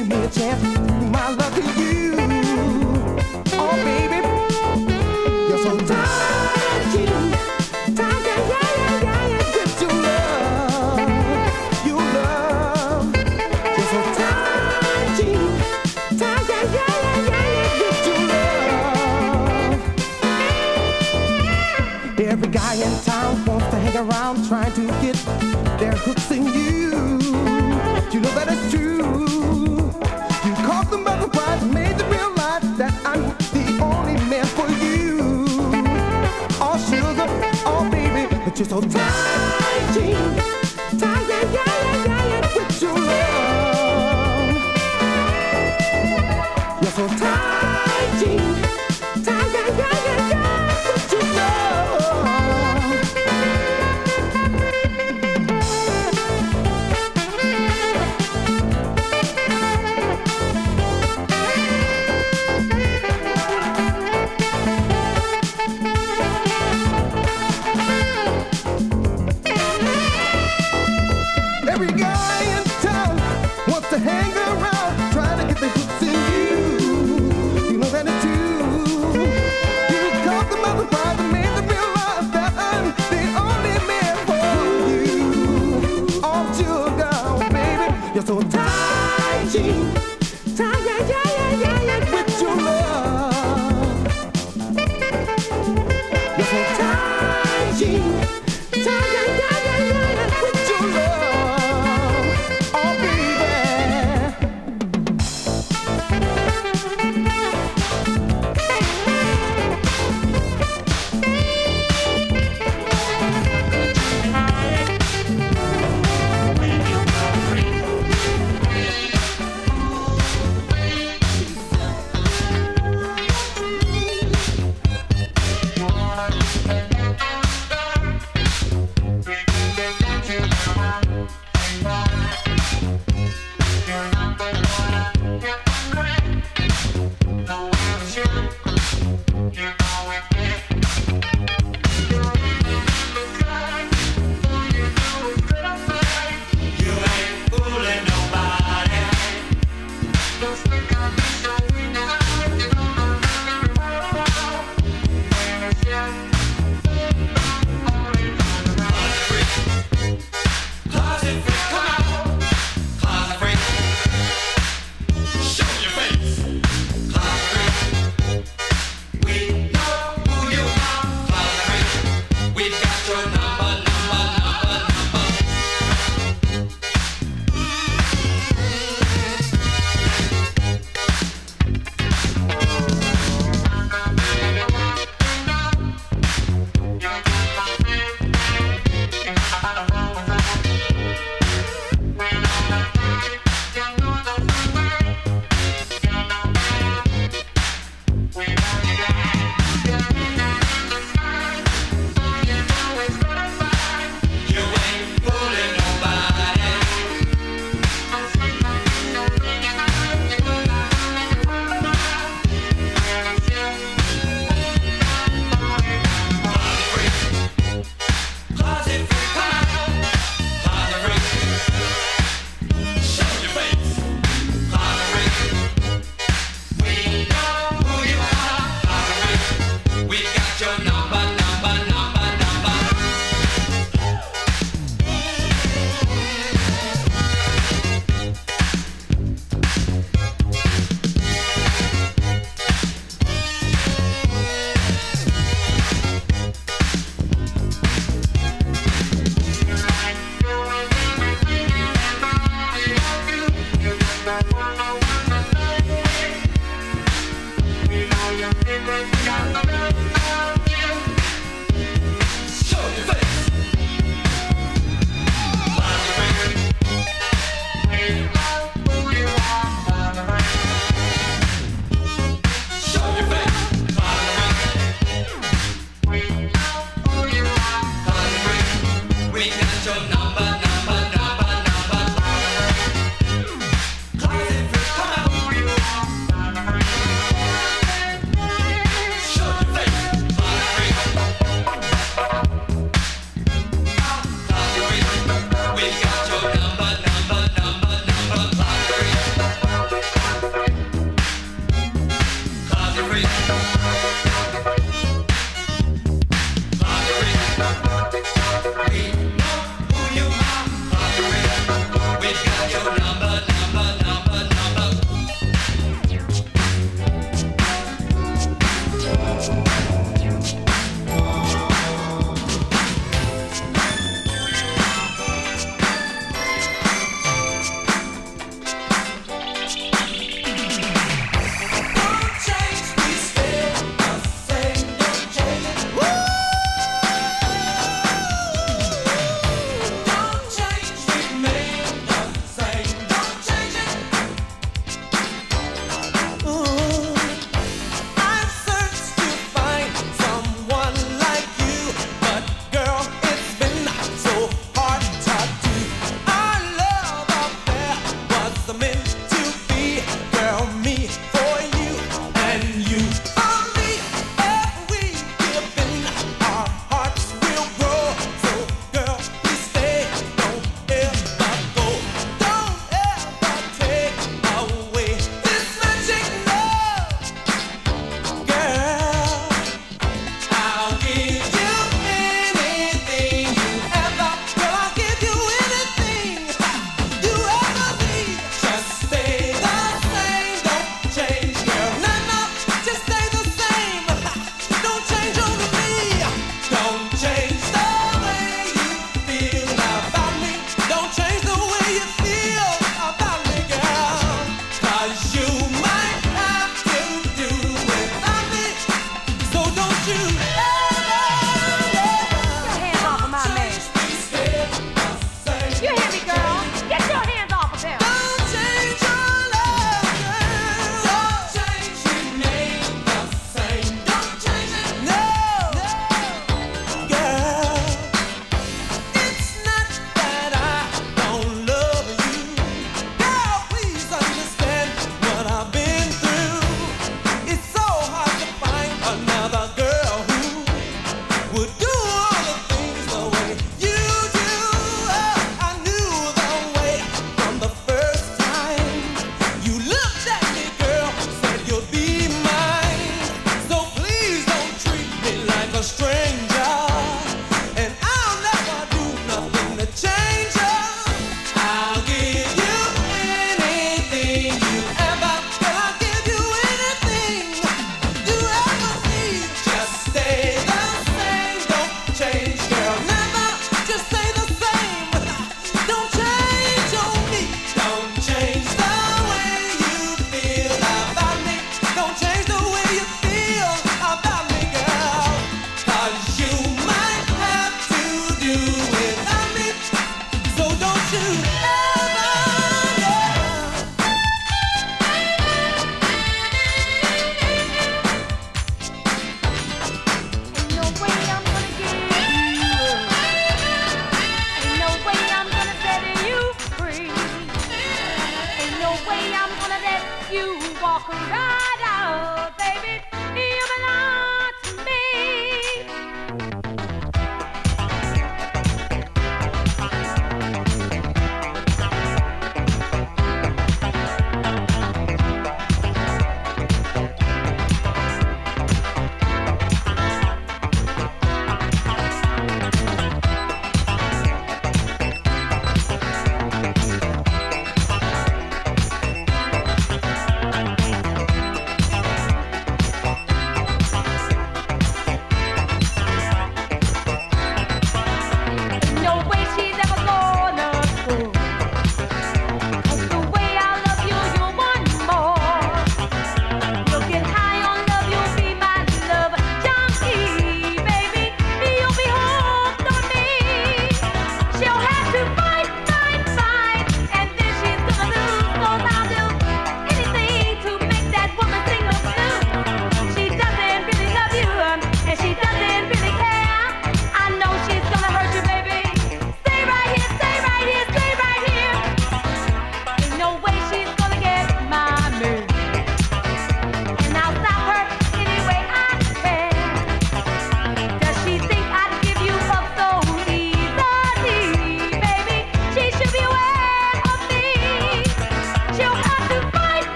give me a chance. My lucky little time.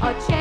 A chance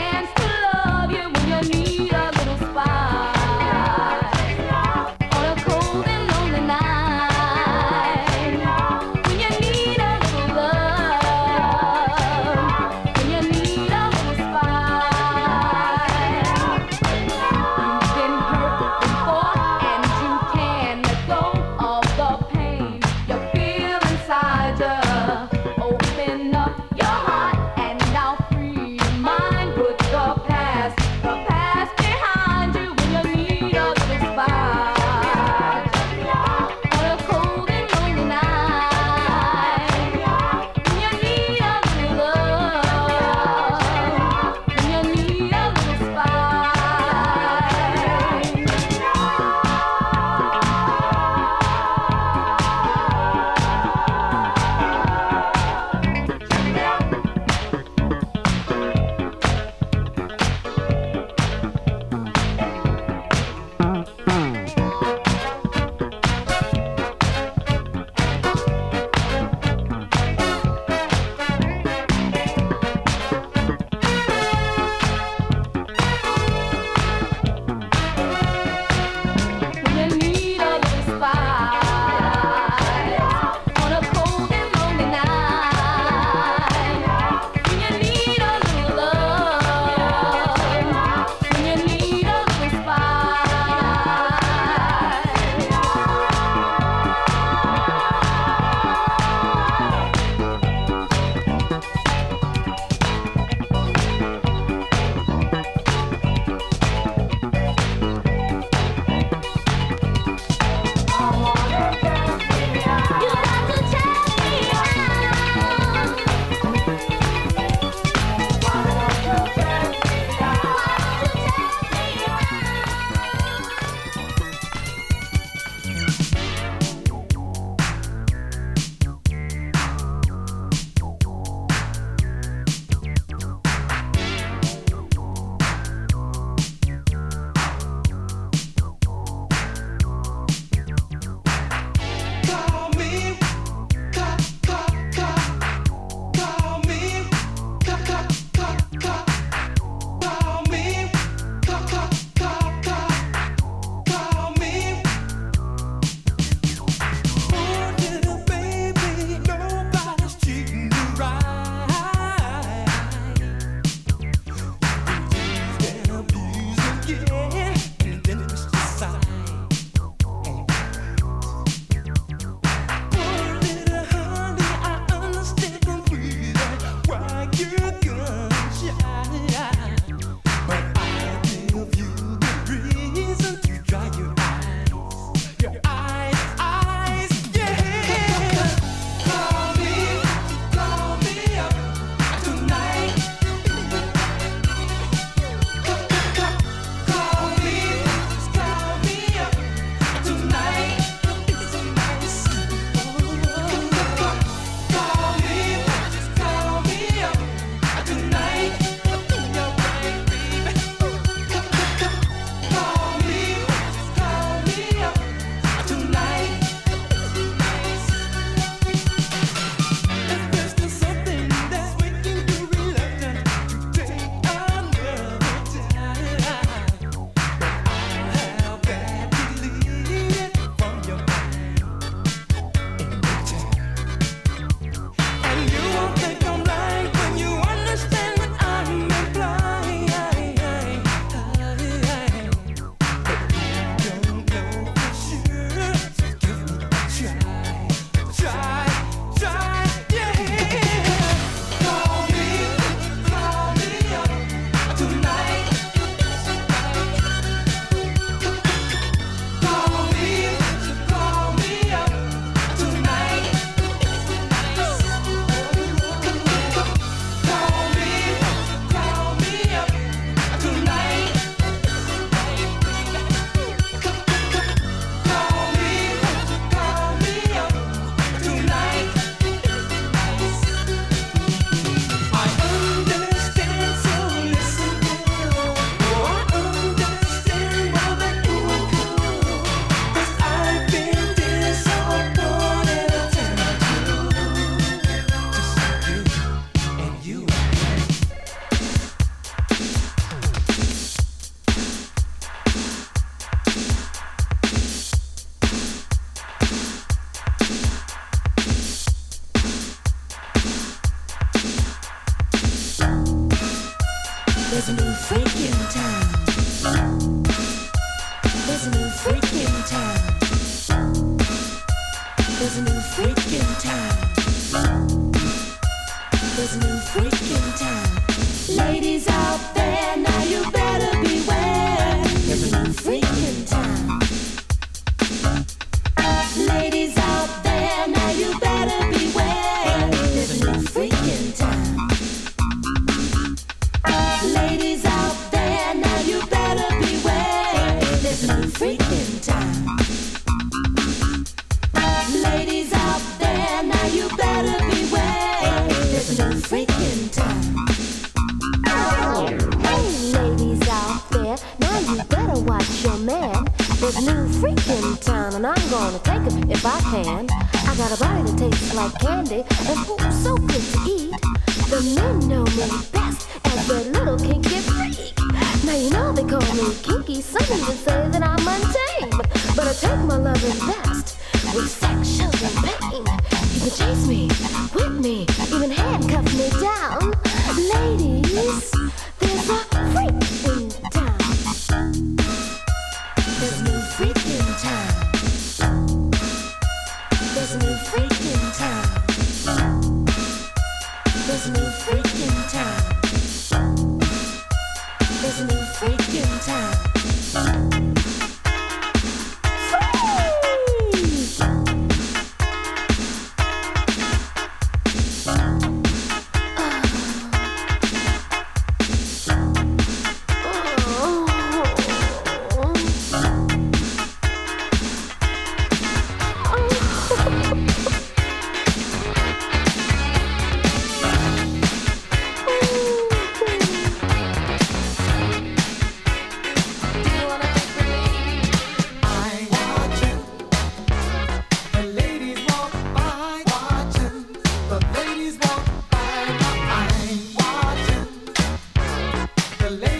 The ladies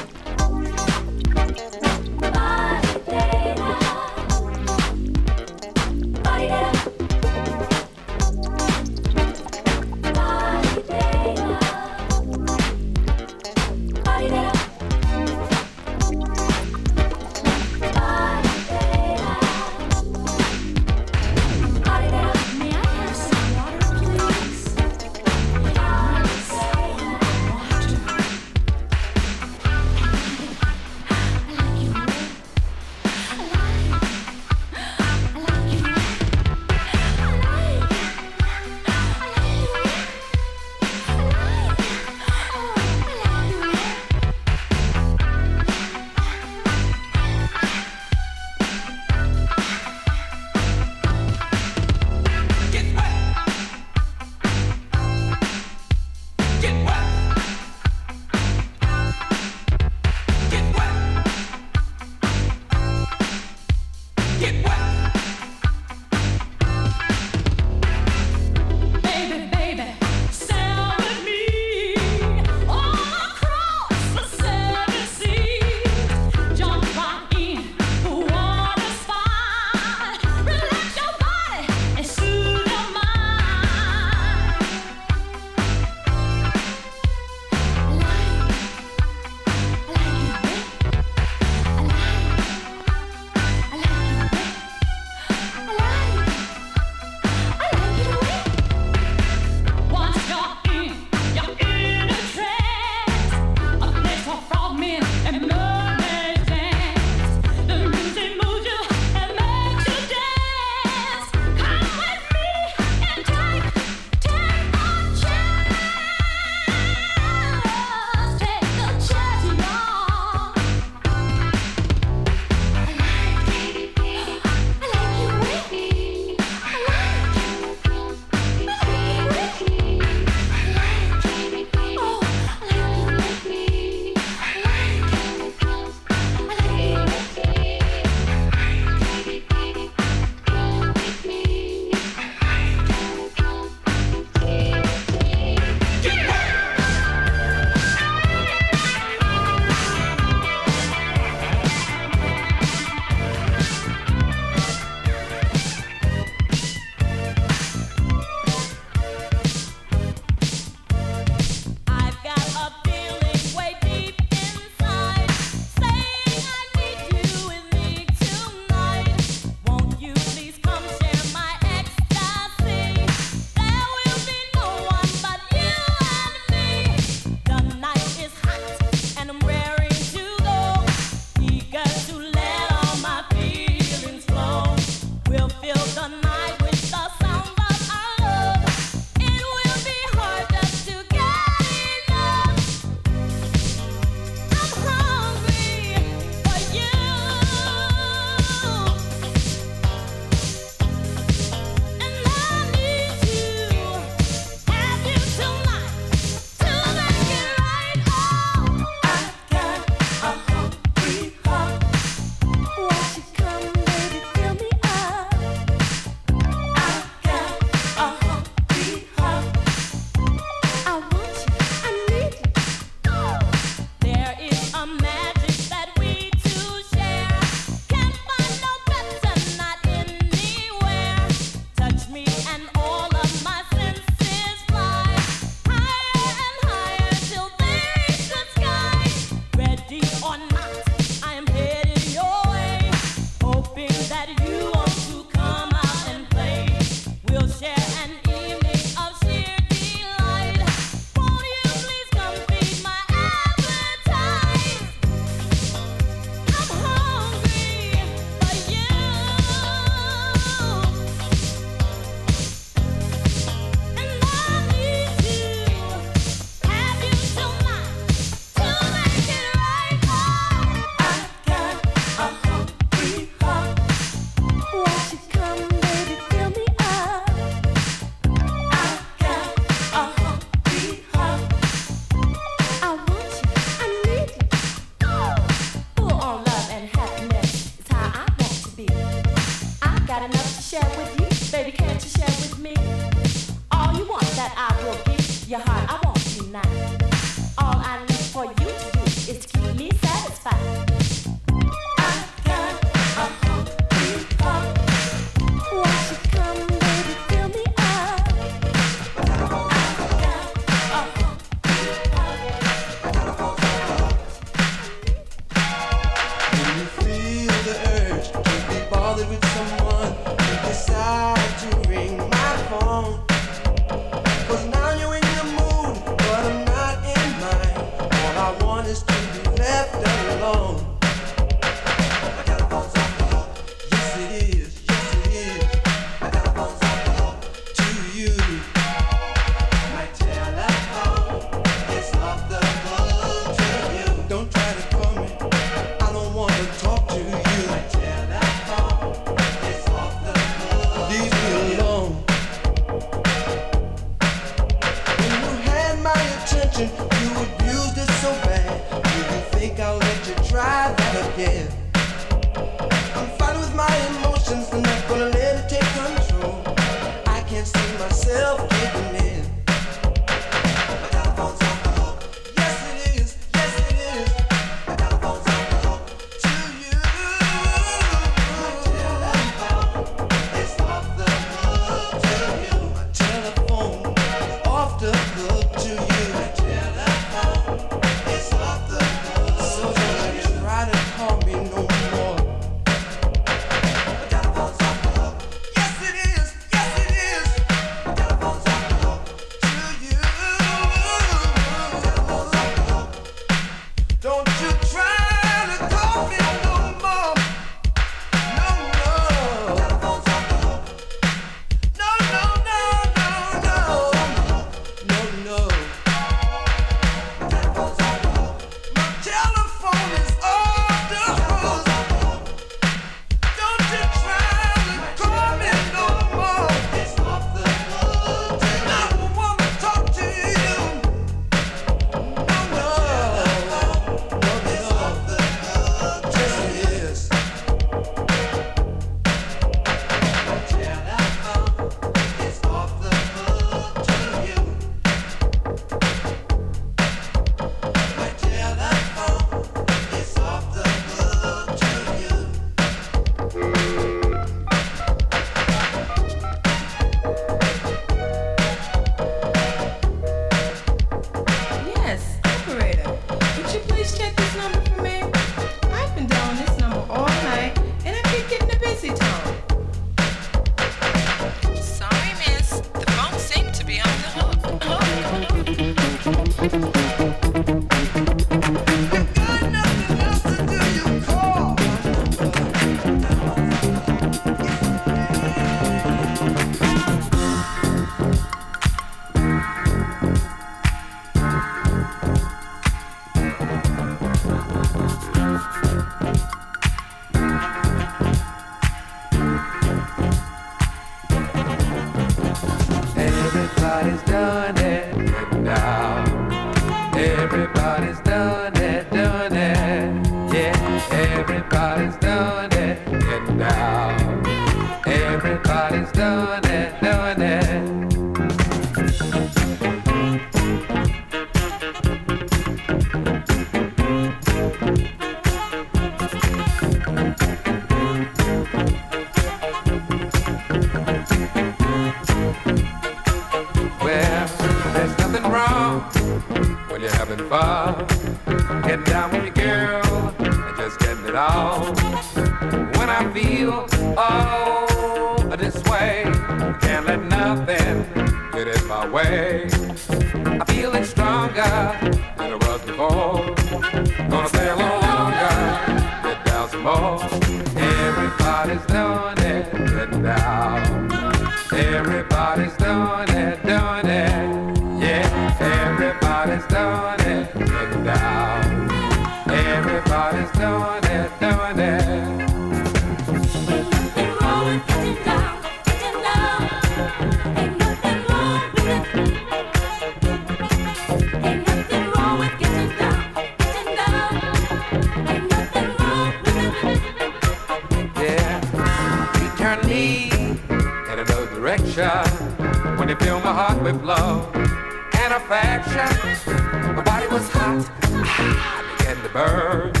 and the birds.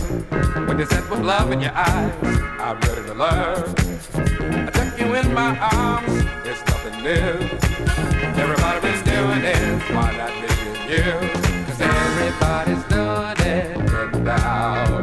When you said with love in your eyes, I'm ready to learn. I took you in my arms, it's nothing new. Everybody's doing it, why not me and you? Cause everybody's doing it now.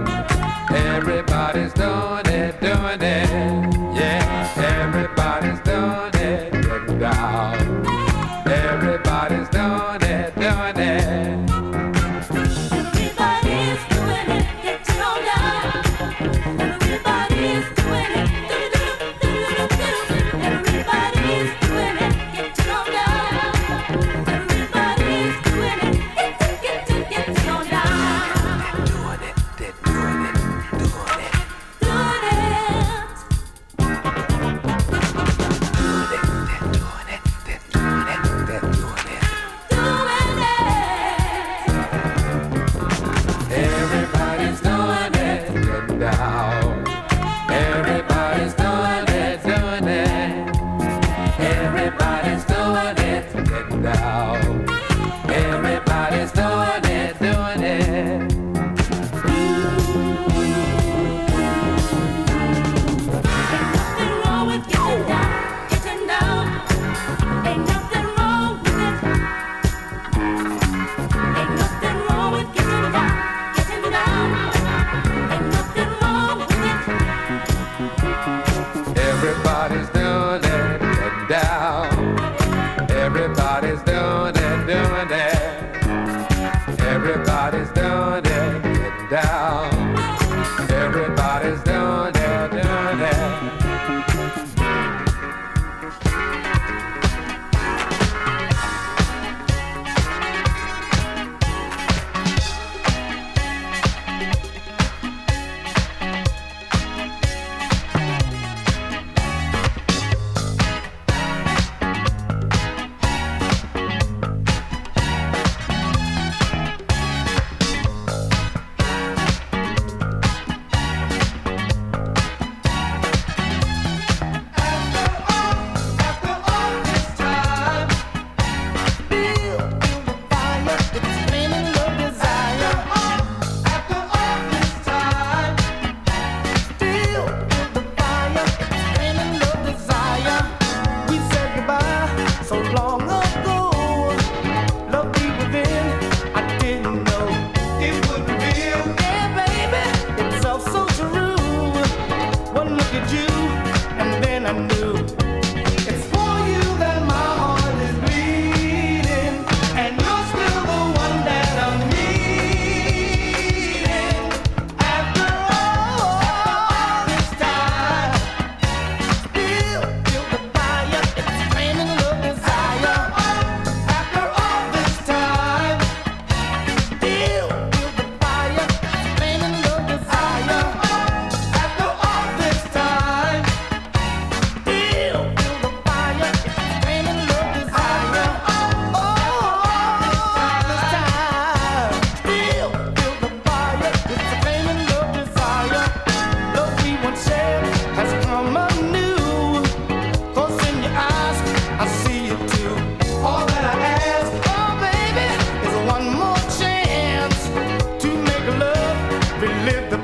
believe the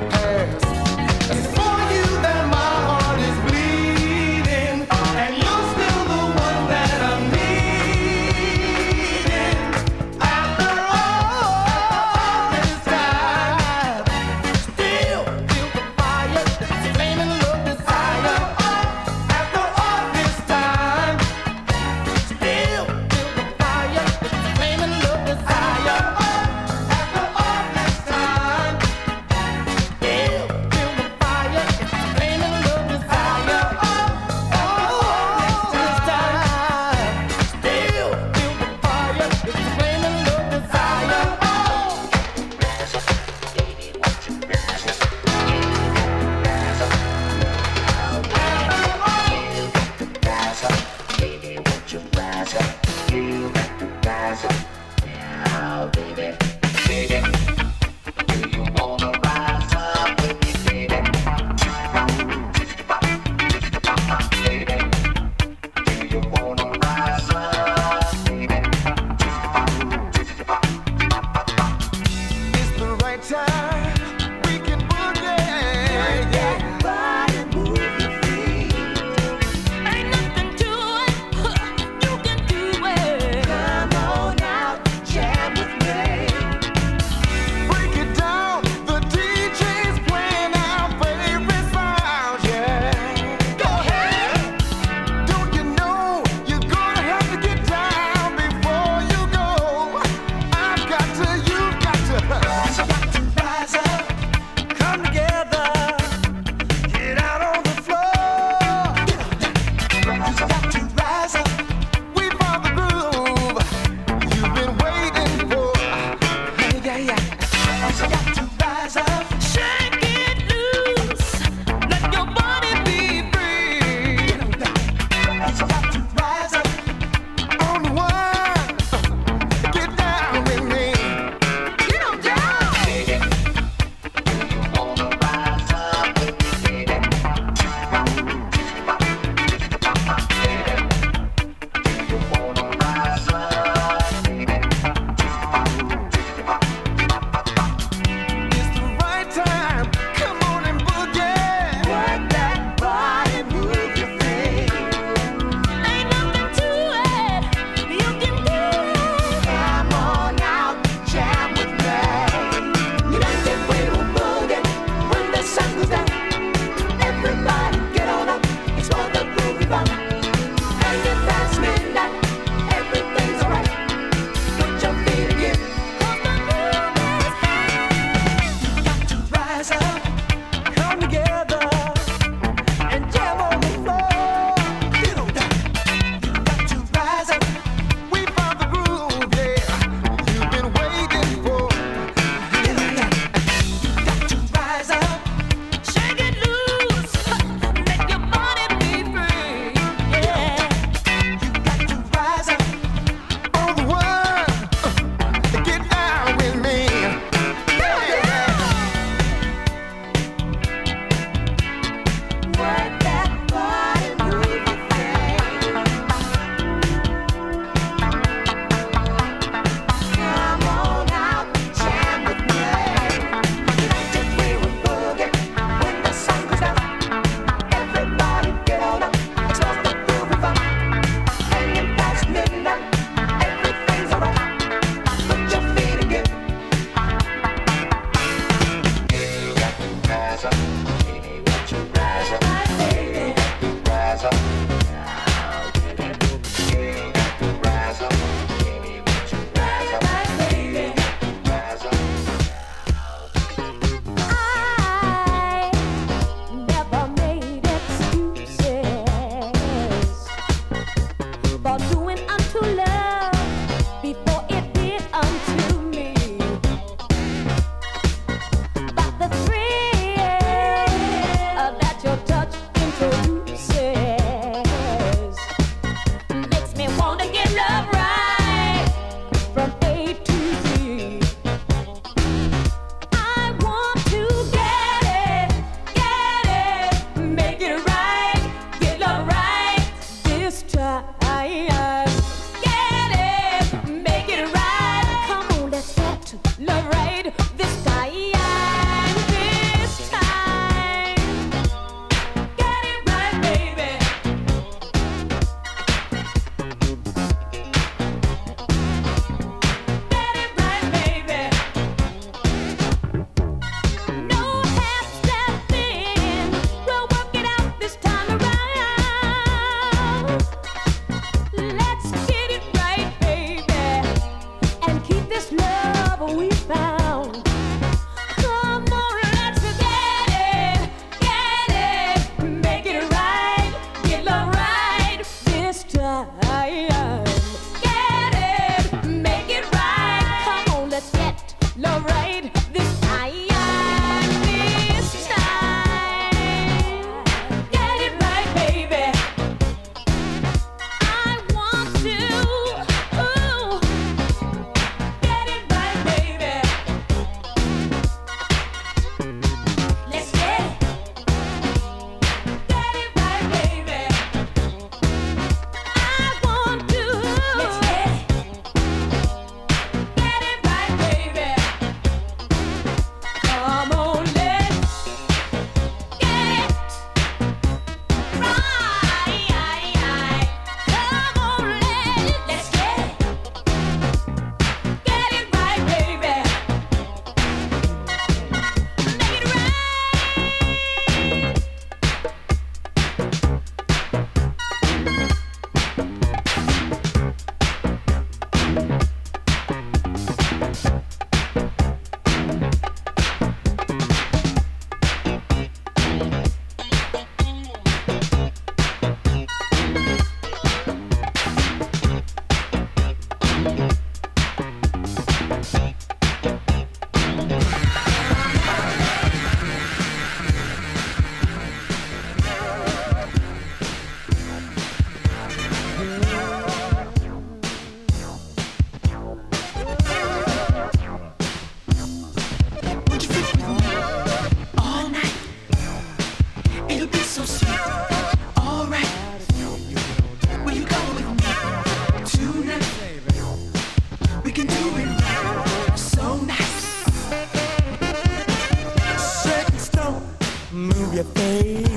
your face.